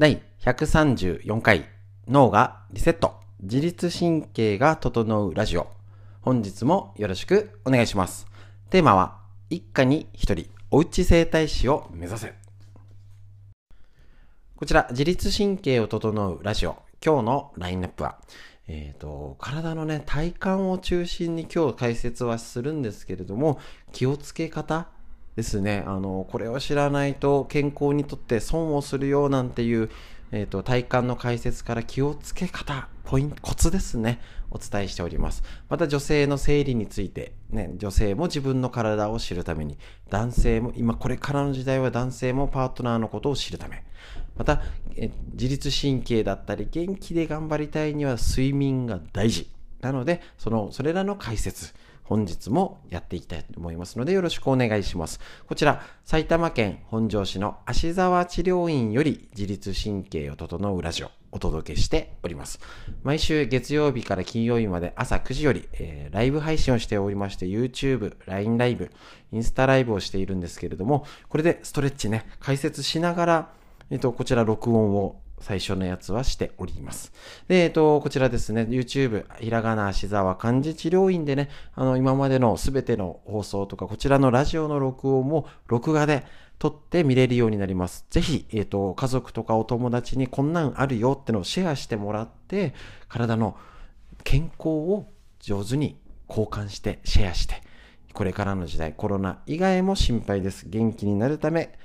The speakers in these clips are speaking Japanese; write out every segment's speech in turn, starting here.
第134回脳がリセット。自律神経が整うラジオ。本日もよろしくお願いします。テーマは一家に一人おうち整体師を目指せ。こちら自律神経を整うラジオ。今日のラインナップはえっ、と、体のね、体幹を中心に今日解説はするんですけれども、気をつけ方ですね。あの、これを知らないと健康にとって損をするよなんていう、えっ、ー、と、体幹の解説から気をつけ方、ポイント、コツですね。お伝えしております。また女性の生理について、ね、女性も自分の体を知るために、男性も、今これからの時代は男性もパートナーのことを知るため、また、自律神経だったり、元気で頑張りたいには睡眠が大事。なので、その、それらの解説、本日もやっていきたいと思いますので、よろしくお願いします。こちら、埼玉県本庄市の芦沢治療院より自律神経を整うラジオ、お届けしております。毎週月曜日から金曜日まで朝9時より、えー、ライブ配信をしておりまして、YouTube、LINE ライブ、インスタライブをしているんですけれども、これでストレッチね、解説しながら、えっと、こちら録音を最初のやつはしております。で、えっと、こちらですね、YouTube、ひらがな足沢漢字治療院でね、あの、今までのすべての放送とか、こちらのラジオの録音も録画で撮って見れるようになります。ぜひ、えっと、家族とかお友達にこんなんあるよってのをシェアしてもらって、体の健康を上手に交換して、シェアして、これからの時代、コロナ以外も心配です。元気になるため、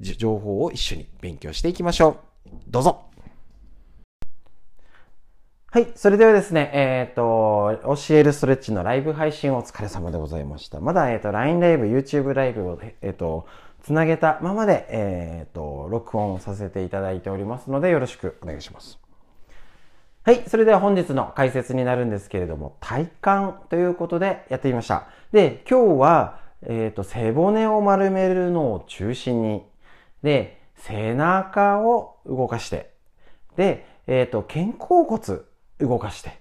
情報を一緒に勉強していきましょう。どうぞ。はい。それではですね、えっ、ー、と、教えるストレッチのライブ配信お疲れ様でございました。まだ、えっ、ー、と、LINE ライブ、YouTube ライブを、えっ、ー、と、つなげたままで、えっ、と、録音させていただいておりますので、よろしくお願いします。はい。それでは本日の解説になるんですけれども、体幹ということでやってみました。で、今日は、えっ、と、背骨を丸めるのを中心にで、背中を動かして、で、えっ、ー、と、肩甲骨動かして、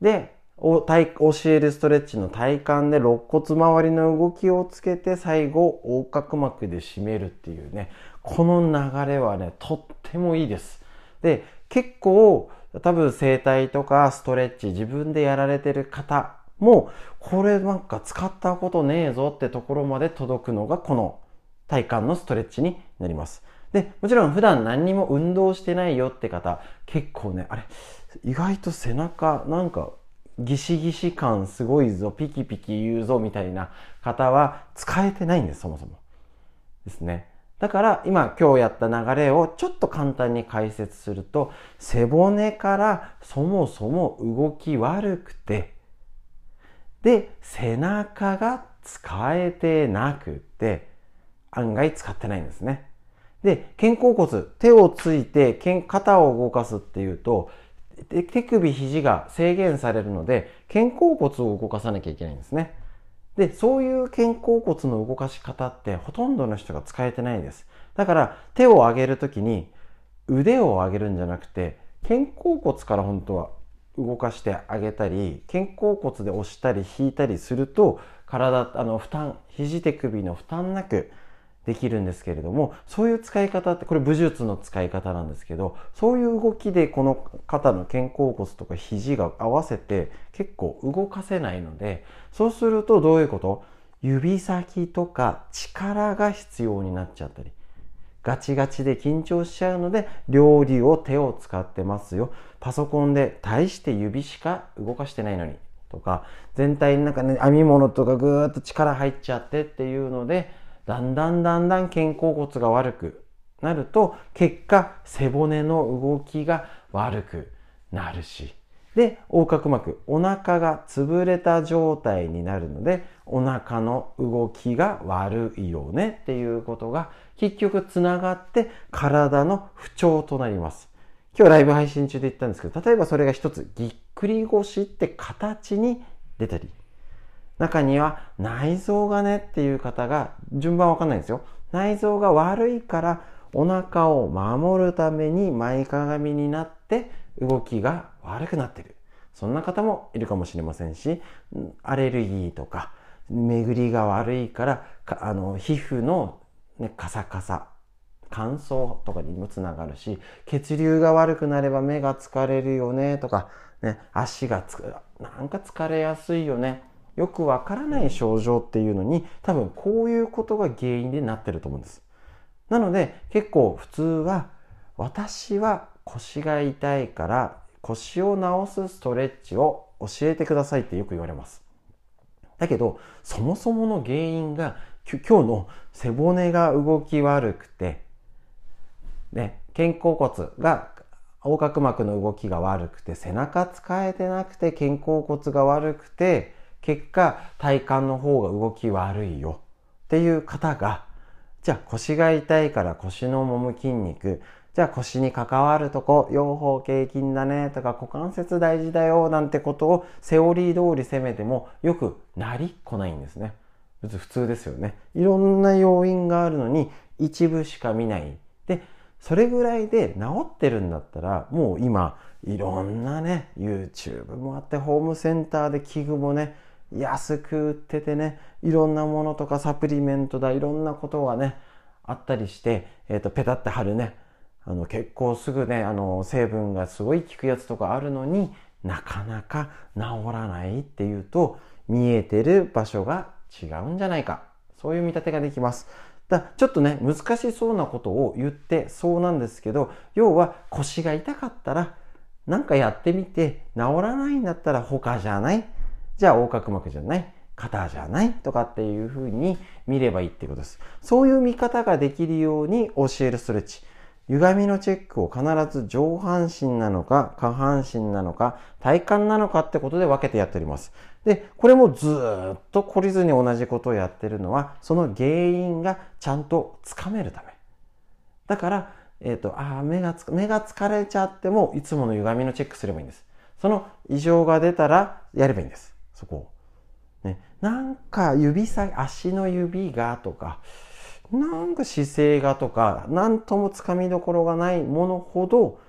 で、お体教えるストレッチの体幹で肋骨周りの動きをつけて最後横隔膜で締めるっていうねこの流れはねとってもいいです。で結構多分整体とかストレッチ自分でやられてる方もこれなんか使ったことねえぞってところまで届くのがこの体幹のストレッチになります。で、もちろん普段何にも運動してないよって方、結構ね、あれ、意外と背中、なんか、ギシギシ感すごいぞ、ピキピキ言うぞ、みたいな方は使えてないんです、そもそも。ですね。だから今今日やった流れをちょっと簡単に解説すると背骨からそもそも動き悪くてで背中が使えてなくて案外使ってないんですね。で、肩甲骨、手をついて肩を動かすっていうと、手首、肘が制限されるので、肩甲骨を動かさなきゃいけないんですね。で、そういう肩甲骨の動かし方ってほとんどの人が使えてないです。だから手を上げるときに腕を上げるんじゃなくて、肩甲骨から本当は動かしてあげたり、肩甲骨で押したり引いたりすると、体、あの、負担、肘手首の負担なくできるんですけれども、そういう使い方って、これ武術の使い方なんですけど、そういう動きでこの肩の肩甲骨とか肘が合わせて結構動かせないので、そうするとどういうこと指先とか力が必要になっちゃったり、ガチガチで緊張しちゃうので、料理を手を使ってますよ。パソコンで大して指しか動かしてないのに。とか、全体になんかね、編み物とかぐーっと力入っちゃってっていうので、だんだんだんだん肩甲骨が悪くなると、結果、背骨の動きが悪くなるし、で、横隔膜、お腹が潰れた状態になるので、お腹の動きが悪いよねっていうことが結局つながって体の不調となります。今日ライブ配信中で言ったんですけど、例えばそれが一つぎっくり腰って形に出たり、中には内臓がねっていう方が順番わかんないんですよ。内臓が悪いからお腹を守るために前かがみになって動きが悪くなってる。そんな方もいるかもしれませんし、アレルギーとか巡りが悪いから、あの皮膚の、ね、カサカサ、乾燥とかにもつながるし血流が悪くなれば目が疲れるよねとか、ね、足がつなんか疲れやすいよねよくわからない症状っていうのに多分こういうことが原因でなってると思うんです。なので結構普通は私は腰が痛いから腰を治すストレッチを教えてくださいってよく言われます。だけどそもそもの原因が今日の背骨が動き悪くて、ね、肩甲骨が横隔膜の動きが悪くて背中使えてなくて肩甲骨が悪くて結果体幹の方が動き悪いよっていう方がじゃあ腰が痛いから腰の揉む筋肉じゃあ腰に関わるとこ両方経筋だねとか股関節大事だよなんてことをセオリー通り攻めてもよくなりっこないんですね。別に普通ですよね。いろんな要因があるのに一部しか見ない。で、それぐらいで治ってるんだったらもう今いろんなね YouTube もあってホームセンターで器具もね安く売っててねいろんなものとかサプリメントだいろんなことがねあったりして、えーと、ペタって貼るねあの結構すぐねあの成分がすごい効くやつとかあるのになかなか治らないっていうと見えてる場所が違うんじゃないかそういう見立てができます。だちょっとね難しそうなことを言ってそうなんですけど要は腰が痛かったら何かやってみて治らないんだったら他じゃないじゃあ横隔膜じゃない？肩じゃない？とかっていうふうに見ればいいってことです。そういう見方ができるように教えるストレッチ。歪みのチェックを必ず上半身なのか下半身なのか体幹なのかってことで分けてやっております。で、これもずっと懲りずに同じことをやってるのはその原因がちゃんとつかめるため。だから、えっ、ー、と、ああ、目がつ目が疲れちゃってもいつもの歪みのチェックすればいいんです。その異常が出たらやればいいんです。そこ。ね、なんか指先、足の指がとか、なんか姿勢がとか、なんともつかみどころがないものほど、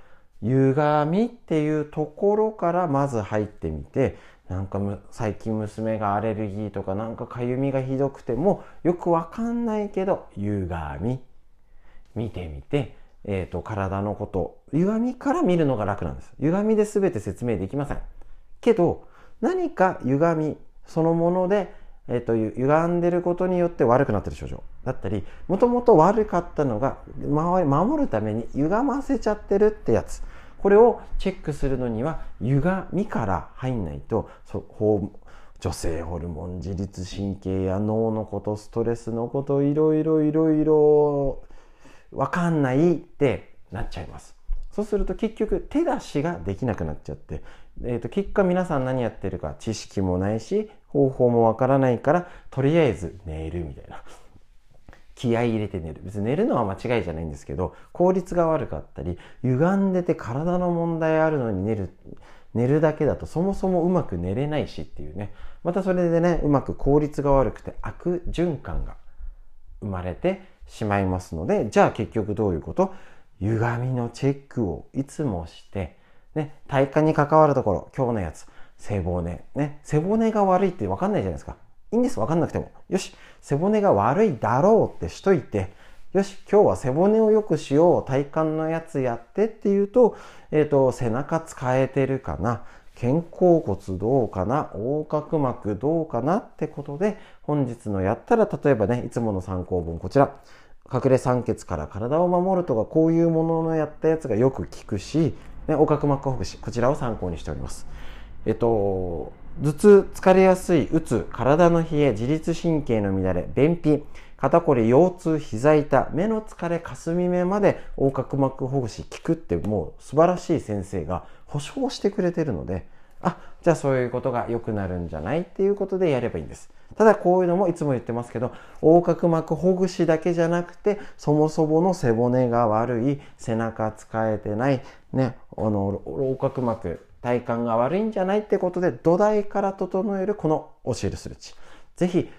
歪みっていうところからまず入ってみて、なんか最近娘がアレルギーとかなんかかゆみがひどくてもよくわかんないけど歪み。見てみて、えー、と体のこと。歪みから見るのが楽なんです。歪みで全て説明できません。けど何か歪みそのもので、えっと、歪んでることによって悪くなってる症状だったりもともと悪かったのが守るために歪ませちゃってるってやつ。これをチェックするのには歪みから入んないとそ女性ホルモン自律神経や脳のことストレスのこといろいろいろいろ分かんないってなっちゃいます。そうすると結局手出しができなくなっちゃってえーと、結果皆さん何やってるか知識もないし方法もわからないからとりあえず寝るみたいな。気合入れて寝る。別に寝るのは間違いじゃないんですけど効率が悪かったり歪んでて体の問題あるのに寝る寝るだけだとそもそもうまく寝れないしっていうね。またそれでねうまく効率が悪くて悪循環が生まれてしまいますのでじゃあ結局どういうこと？歪みのチェックをいつもしてね、体幹に関わるところ、今日のやつ、背骨。ね、背骨が悪いって分かんないじゃないですか。いいんです、分かんなくても。よし、背骨が悪いだろうってしといて、よし、今日は背骨を良くしよう、体幹のやつやってっていうと、えっ、ー、と、背中使えてるかな、肩甲骨どうかな、横隔膜どうかなってことで、本日のやったら、例えばね、いつもの参考文、こちら。隠れ酸欠から体を守るとか、こういうもののやったやつがよく効くし、ね、横隔膜ほぐし、こちらを参考にしております。えっと、頭痛、疲れやすい、うつ、体の冷え、自律神経の乱れ、便秘、肩こり、腰痛、膝痛、目の疲れ、霞目まで横隔膜ほぐし効くってもう素晴らしい先生が保証してくれてるので、あ、じゃあそういうことが良くなるんじゃないっていうことでやればいいんです。ただこういうのもいつも言ってますけど、横隔膜ほぐしだけじゃなくて、そもそもの背骨が悪い、背中使えてない、ね、あの、横隔膜、体幹が悪いんじゃないってことで土台から整えるこの教えるスレッチ。ぜひ、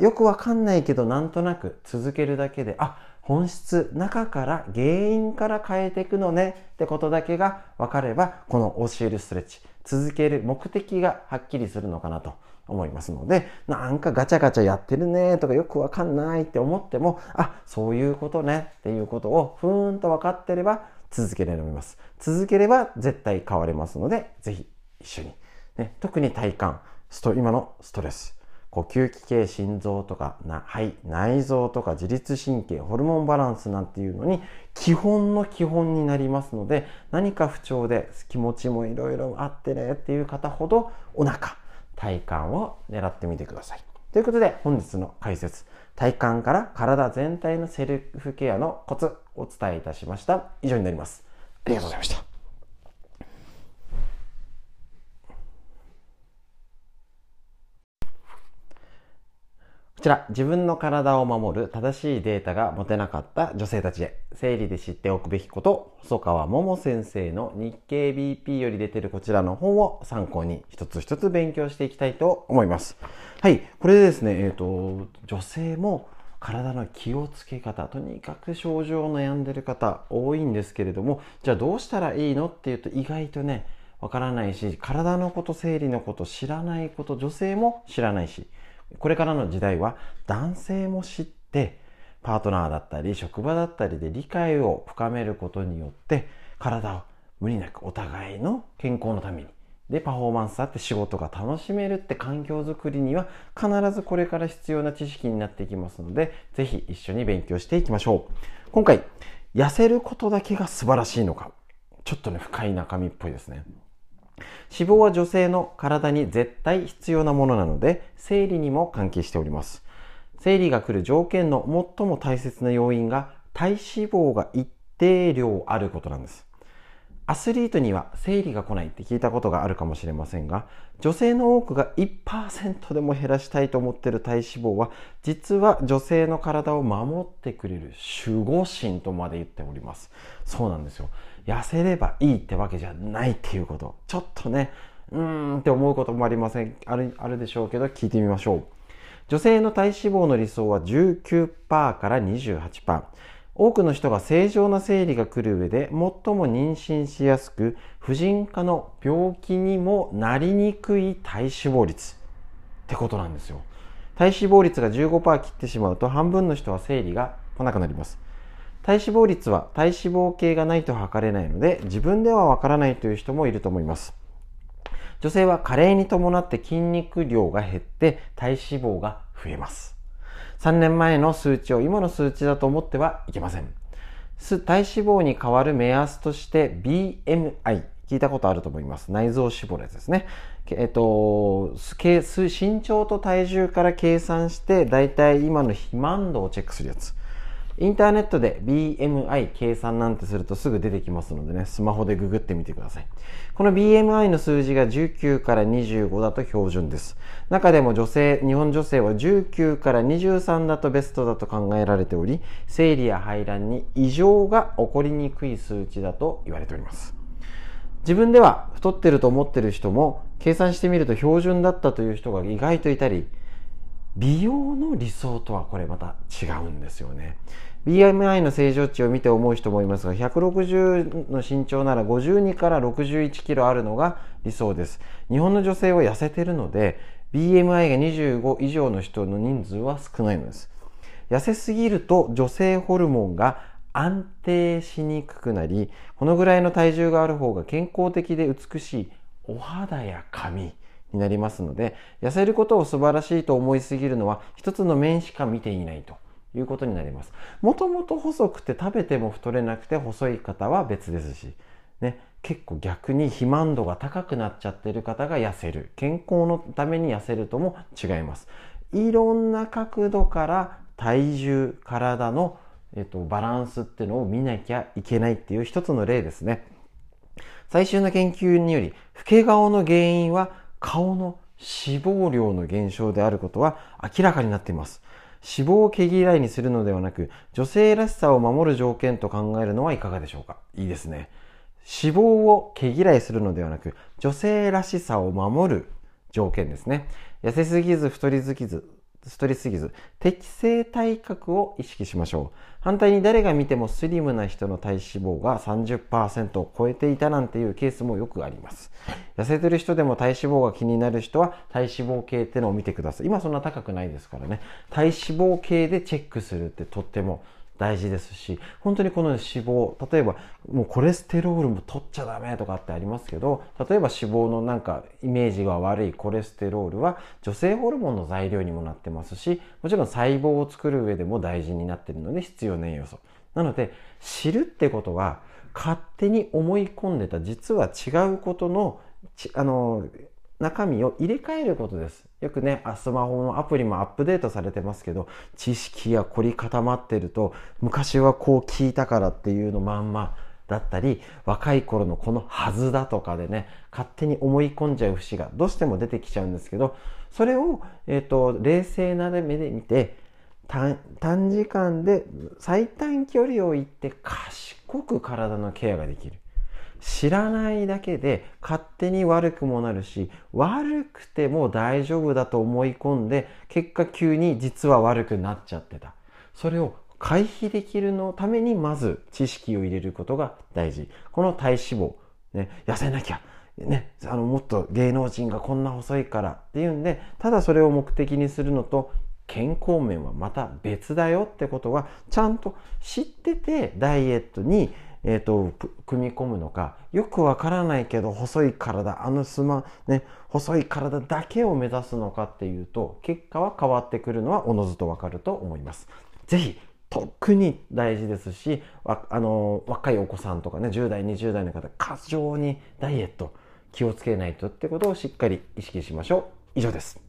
よくわかんないけどなんとなく続けるだけで、あ、本質、中から原因から変えていくのねってことだけが分かれば、この教えるストレッチ、続ける目的がはっきりするのかなと、思いますので、なんかガチャガチャやってるねとかよくわかんないって思っても、あ、そういうことねっていうことをふーんと分かってれば続けられます。続ければ絶対変われますので、ぜひ一緒に。ね、特に体幹、スト今のストレス、呼吸器系、心臓とか、な肺、内臓とか自律神経、ホルモンバランスなんていうのに基本の基本になりますので、何か不調で気持ちもいろいろあってねっていう方ほどお腹、体幹を狙ってみてください。ということで本日の解説、体幹から体全体のセルフケアのコツお伝えいたしました。以上になります。ありがとうございました。ちら、自分の体を守る正しいデータが持てなかった女性たちへ、生理で知っておくべきこと、細川桃先生の日経 BP より出てるこちらの本を参考に一つ一つ勉強していきたいと思います。はい、これでですね、えっ、ー、と、女性も体の気をつけ方、とにかく症状を悩んでる方多いんですけれども、じゃあどうしたらいいのっていうと意外とね、わからないし、体のこと、生理のこと、知らないこと、女性も知らないし、これからの時代は男性も知ってパートナーだったり職場だったりで理解を深めることによって体を無理なくお互いの健康のためにでパフォーマンスあって仕事が楽しめるって環境づくりには必ずこれから必要な知識になっていきますのでぜひ一緒に勉強していきましょう。今回痩せることだけが素晴らしいのか。ちょっとね深い中身っぽいですね。脂肪は女性の体に絶対必要なものなので、生理にも関係しております。生理が来る条件の最も大切な要因が体脂肪が一定量あることなんです。アスリートには生理が来ないって聞いたことがあるかもしれませんが、女性の多くが1%でも減らしたいと思っている体脂肪は、実は女性の体を守ってくれる守護神とまで言っております。そうなんですよ。痩せればいいってわけじゃないっていうこと。ちょっとね、うーんって思うこともありません。ある、あるでしょうけど、聞いてみましょう。女性の体脂肪の理想は19%から28%。多くの人が正常な生理が来る上で最も妊娠しやすく、婦人科の病気にもなりにくい体脂肪率ってことなんですよ。体脂肪率が15%切ってしまうと半分の人は生理が来なくなります。体脂肪率は体脂肪計がないと測れないので自分ではわからないという人もいると思います。女性は加齢に伴って筋肉量が減って体脂肪が増えます。3年前の数値を今の数値だと思ってはいけません。体脂肪に変わる目安として BMI、聞いたことあると思います。内臓脂肪率ですね。えっと、身長と体重から計算して、だいたい今の肥満度をチェックするやつ。インターネットで BMI 計算なんてするとすぐ出てきますのでね、スマホでググってみてください。この BMI の数字が19から25だと標準です。中でも女性、日本女性は19から23だとベストだと考えられており、生理や排卵に異常が起こりにくい数値だと言われております。自分では太ってると思ってる人も、計算してみると標準だったという人が意外といたり、美容の理想とはこれまた違うんですよね。BMI の正常値を見て思う人もいますが、160の身長なら52から61キロあるのが理想です。日本の女性は痩せてるので、BMI が25以上の人の人数は少ないのです。痩せすぎると女性ホルモンが安定しにくくなり、このぐらいの体重がある方が健康的で美しいお肌や髪、になりますので、痩せることを素晴らしいと思いすぎるのは一つの面しか見ていないということになります。もともと細くて食べても太れなくて細い方は別ですし、ね、結構逆に肥満度が高くなっちゃってる方が痩せる。健康のために痩せるとも違います。いろんな角度から体重、体の、えっと、バランスっていうのを見なきゃいけないっていう一つの例ですね。最終の研究により、老け顔の原因は顔の脂肪量の減少であることは明らかになっています。脂肪を毛嫌いにするのではなく、女性らしさを守る条件と考えるのはいかがでしょうか？いいですね。脂肪を毛嫌いするのではなく、女性らしさを守る条件ですね。痩せすぎず太りすぎず、太りすぎず、適正体格を意識しましょう。反対に誰が見てもスリムな人の体脂肪が30%を超えていたなんていうケースもよくあります。痩せてる人でも体脂肪が気になる人は体脂肪計ってのを見てください。今そんな高くないですからね。体脂肪計でチェックするってとっても大事ですし、本当にこの脂肪、例えばもうコレステロールも取っちゃダメとかってありますけど、例えば脂肪のなんかイメージが悪いコレステロールは女性ホルモンの材料にもなってますし、もちろん細胞を作る上でも大事になってるので必要な栄養素。なので、知るってことは勝手に思い込んでた実は違うことの、あの、中身を入れ替えることです。よくね、スマホのアプリもアップデートされてますけど、知識が凝り固まってると、昔はこう聞いたからっていうのまんまだったり、若い頃のこのはずだとかでね、勝手に思い込んじゃう節がどうしても出てきちゃうんですけど、それを、えっ、と、冷静な目で見て、短時間で最短距離を行って賢く体のケアができる。知らないだけで勝手に悪くもなるし悪くても大丈夫だと思い込んで結果急に実は悪くなっちゃってた。それを回避できるのためにまず知識を入れることが大事。この体脂肪、ね、痩せなきゃね、あのもっと芸能人がこんな細いからっていうんでただそれを目的にするのと健康面はまた別だよってことはちゃんと知っててダイエットにえーと、組み込むのかよくわからないけど細い体あのスマ、ね、細い体だけを目指すのかっていうと結果は変わってくるのはおのずとわかると思います。ぜひ特に大事ですしあの若いお子さんとかね10代20代の方過剰にダイエット気をつけないとってことをしっかり意識しましょう以上です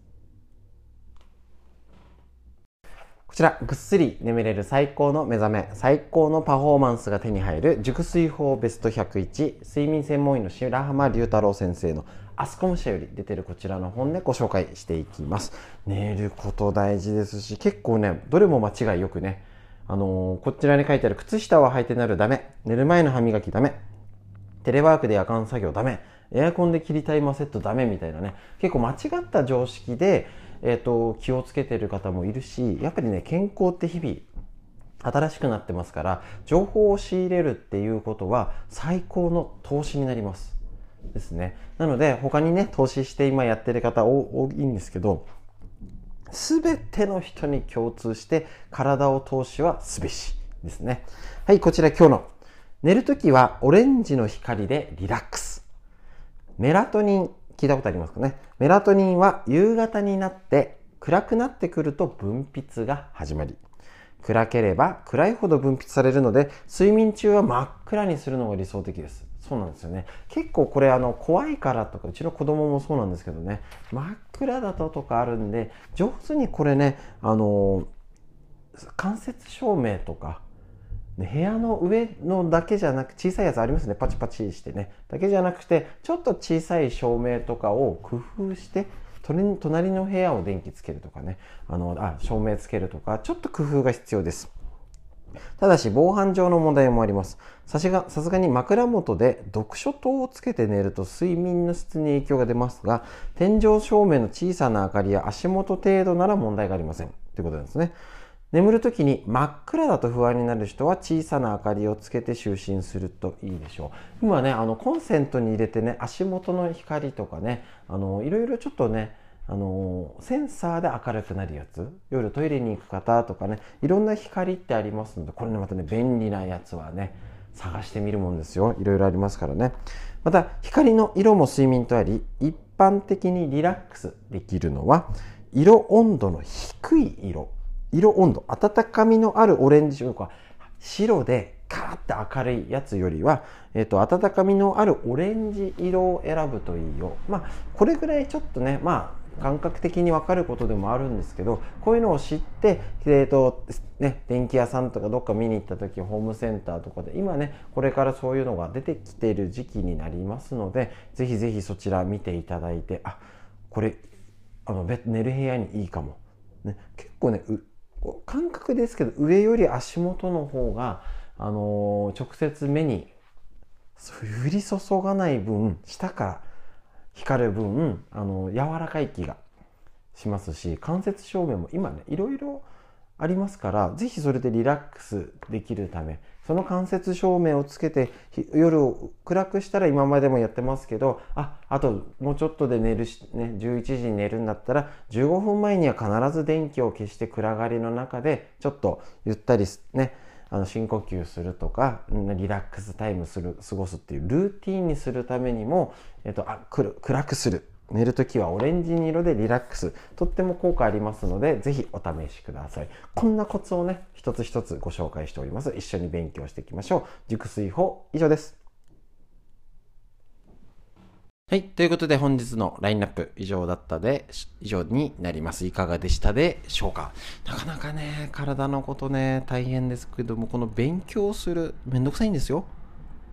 こちら、ぐっすり眠れる最高の目覚め、最高のパフォーマンスが手に入る熟睡法ベスト101、睡眠専門医の白浜龍太郎先生のアスコム社より出てるこちらの本でご紹介していきます。寝ること大事ですし、結構ね、どれも間違いよくね、あのー、こちらに書いてある靴下を履いてなるダメ、寝る前の歯磨きダメ、テレワークで夜間作業ダメ、エアコンで切りタイマーセットダメみたいなね、結構間違った常識で、えーと、気をつけてる方もいるしやっぱりね健康って日々新しくなってますから情報を仕入れるっていうことは最高の投資になります。ですね。なので他にね投資して今やってる方多いんですけど全ての人に共通して体を投資はすべしですね。はいこちら今日の。寝るときはオレンジの光でリラックス。メラトニン聞いたことありますかね？メラトニンは夕方になって暗くなってくると分泌が始まり、暗ければ暗いほど分泌されるので、睡眠中は真っ暗にするのが理想的です。そうなんですよね。結構これあの怖いからとか、うちの子供もそうなんですけどね、真っ暗だととかあるんで、上手にこれね、あの間接照明とか、部屋の上のだけじゃなく小さいやつありますね。パチパチしてね。だけじゃなくてちょっと小さい照明とかを工夫して隣の部屋を電気つけるとかね。あのあ照明つけるとかちょっと工夫が必要です。ただし防犯上の問題もあります。さすがさすがに枕元で読書灯をつけて寝ると睡眠の質に影響が出ますが天井照明の小さな明かりや足元程度なら問題がありません。ということなんですね。眠る時に真っ暗だと不安になる人は小さな明かりをつけて就寝するといいでしょう。今ねあのコンセントに入れてね足元の光とかねあのいろいろちょっとねあのセンサーで明るくなるやつ夜トイレに行く方とかねいろんな光ってありますのでこれねまたね便利なやつはね探してみるもんですよ。いろいろありますからね。また光の色も睡眠とあり一般的にリラックスできるのは色温度の低い色。色温度温かみのあるオレンジ色か白でカーって明るいやつよりは、えっと、温かみのあるオレンジ色を選ぶといいよ。まあこれぐらいちょっとねまあ感覚的に分かることでもあるんですけどこういうのを知って、えーとね、電気屋さんとかどっか見に行った時ホームセンターとかで今ねこれからそういうのが出てきている時期になりますのでぜひぜひそちら見ていただいてあこれあの寝る部屋にいいかも、ね、結構ね感覚ですけど上より足元の方が、あのー、直接目に降り注がない分下から光る分、あのー、柔らかい気がしますし関節照明も今ねいろいろありますから是非それでリラックスできるためその間接照明をつけて夜を暗くしたら今までもやってますけどああともうちょっとで寝るし、ね、11時に寝るんだったら15分前には必ず電気を消して暗がりの中でちょっとゆったりねあの深呼吸するとかリラックスタイムする過ごすっていうルーティンにするためにも、えっと、あ暗くする。寝るときはオレンジ色でリラックス。とっても効果ありますので、ぜひお試しください。こんなコツをね、一つ一つご紹介しております。一緒に勉強していきましょう。熟睡法、以上です。はい。ということで本日のラインナップ以上だったで、以上になります。いかがでしたでしょうか？なかなかね、体のことね、大変ですけども、この勉強する、めんどくさいんですよ。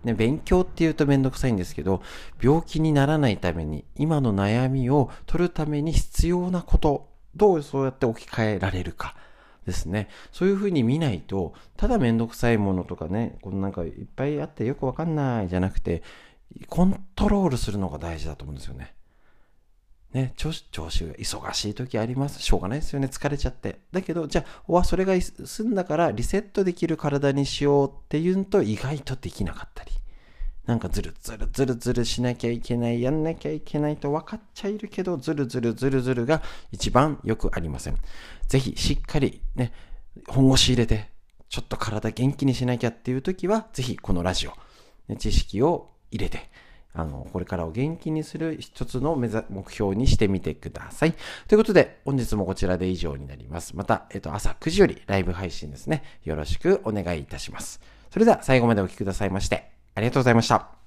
ね、勉強っていうとめんどくさいんですけど、病気にならないために、今の悩みを取るために必要なこと、どうそうやって置き換えられるか。ですね。そういうふうに見ないと、ただめんどくさいものとかね、このなんかいっぱいあってよくわかんないじゃなくて、コントロールするのが大事だと思うんですよね。ね、調子、調子が忙しい時あります。しょうがないですよね。疲れちゃって。だけど、じゃあ、わ、それが済んだからリセットできる体にしようっていうと意外とできなかったり。なんかずるずるずるずるしなきゃいけない、やんなきゃいけないと分かっちゃいるけど、ずるずるずるずるが一番よくありません。ぜひしっかりね、本腰入れて、ちょっと体元気にしなきゃっていう時は、ぜひこのラジオ、ね、知識を入れて、あの、これからを元気にする一つの目目標にしてみてください。ということで、本日もこちらで以上になります。また、えっと、朝9時よりライブ配信ですね。よろしくお願いいたします。それでは最後までお聴きくださいまして、ありがとうございました。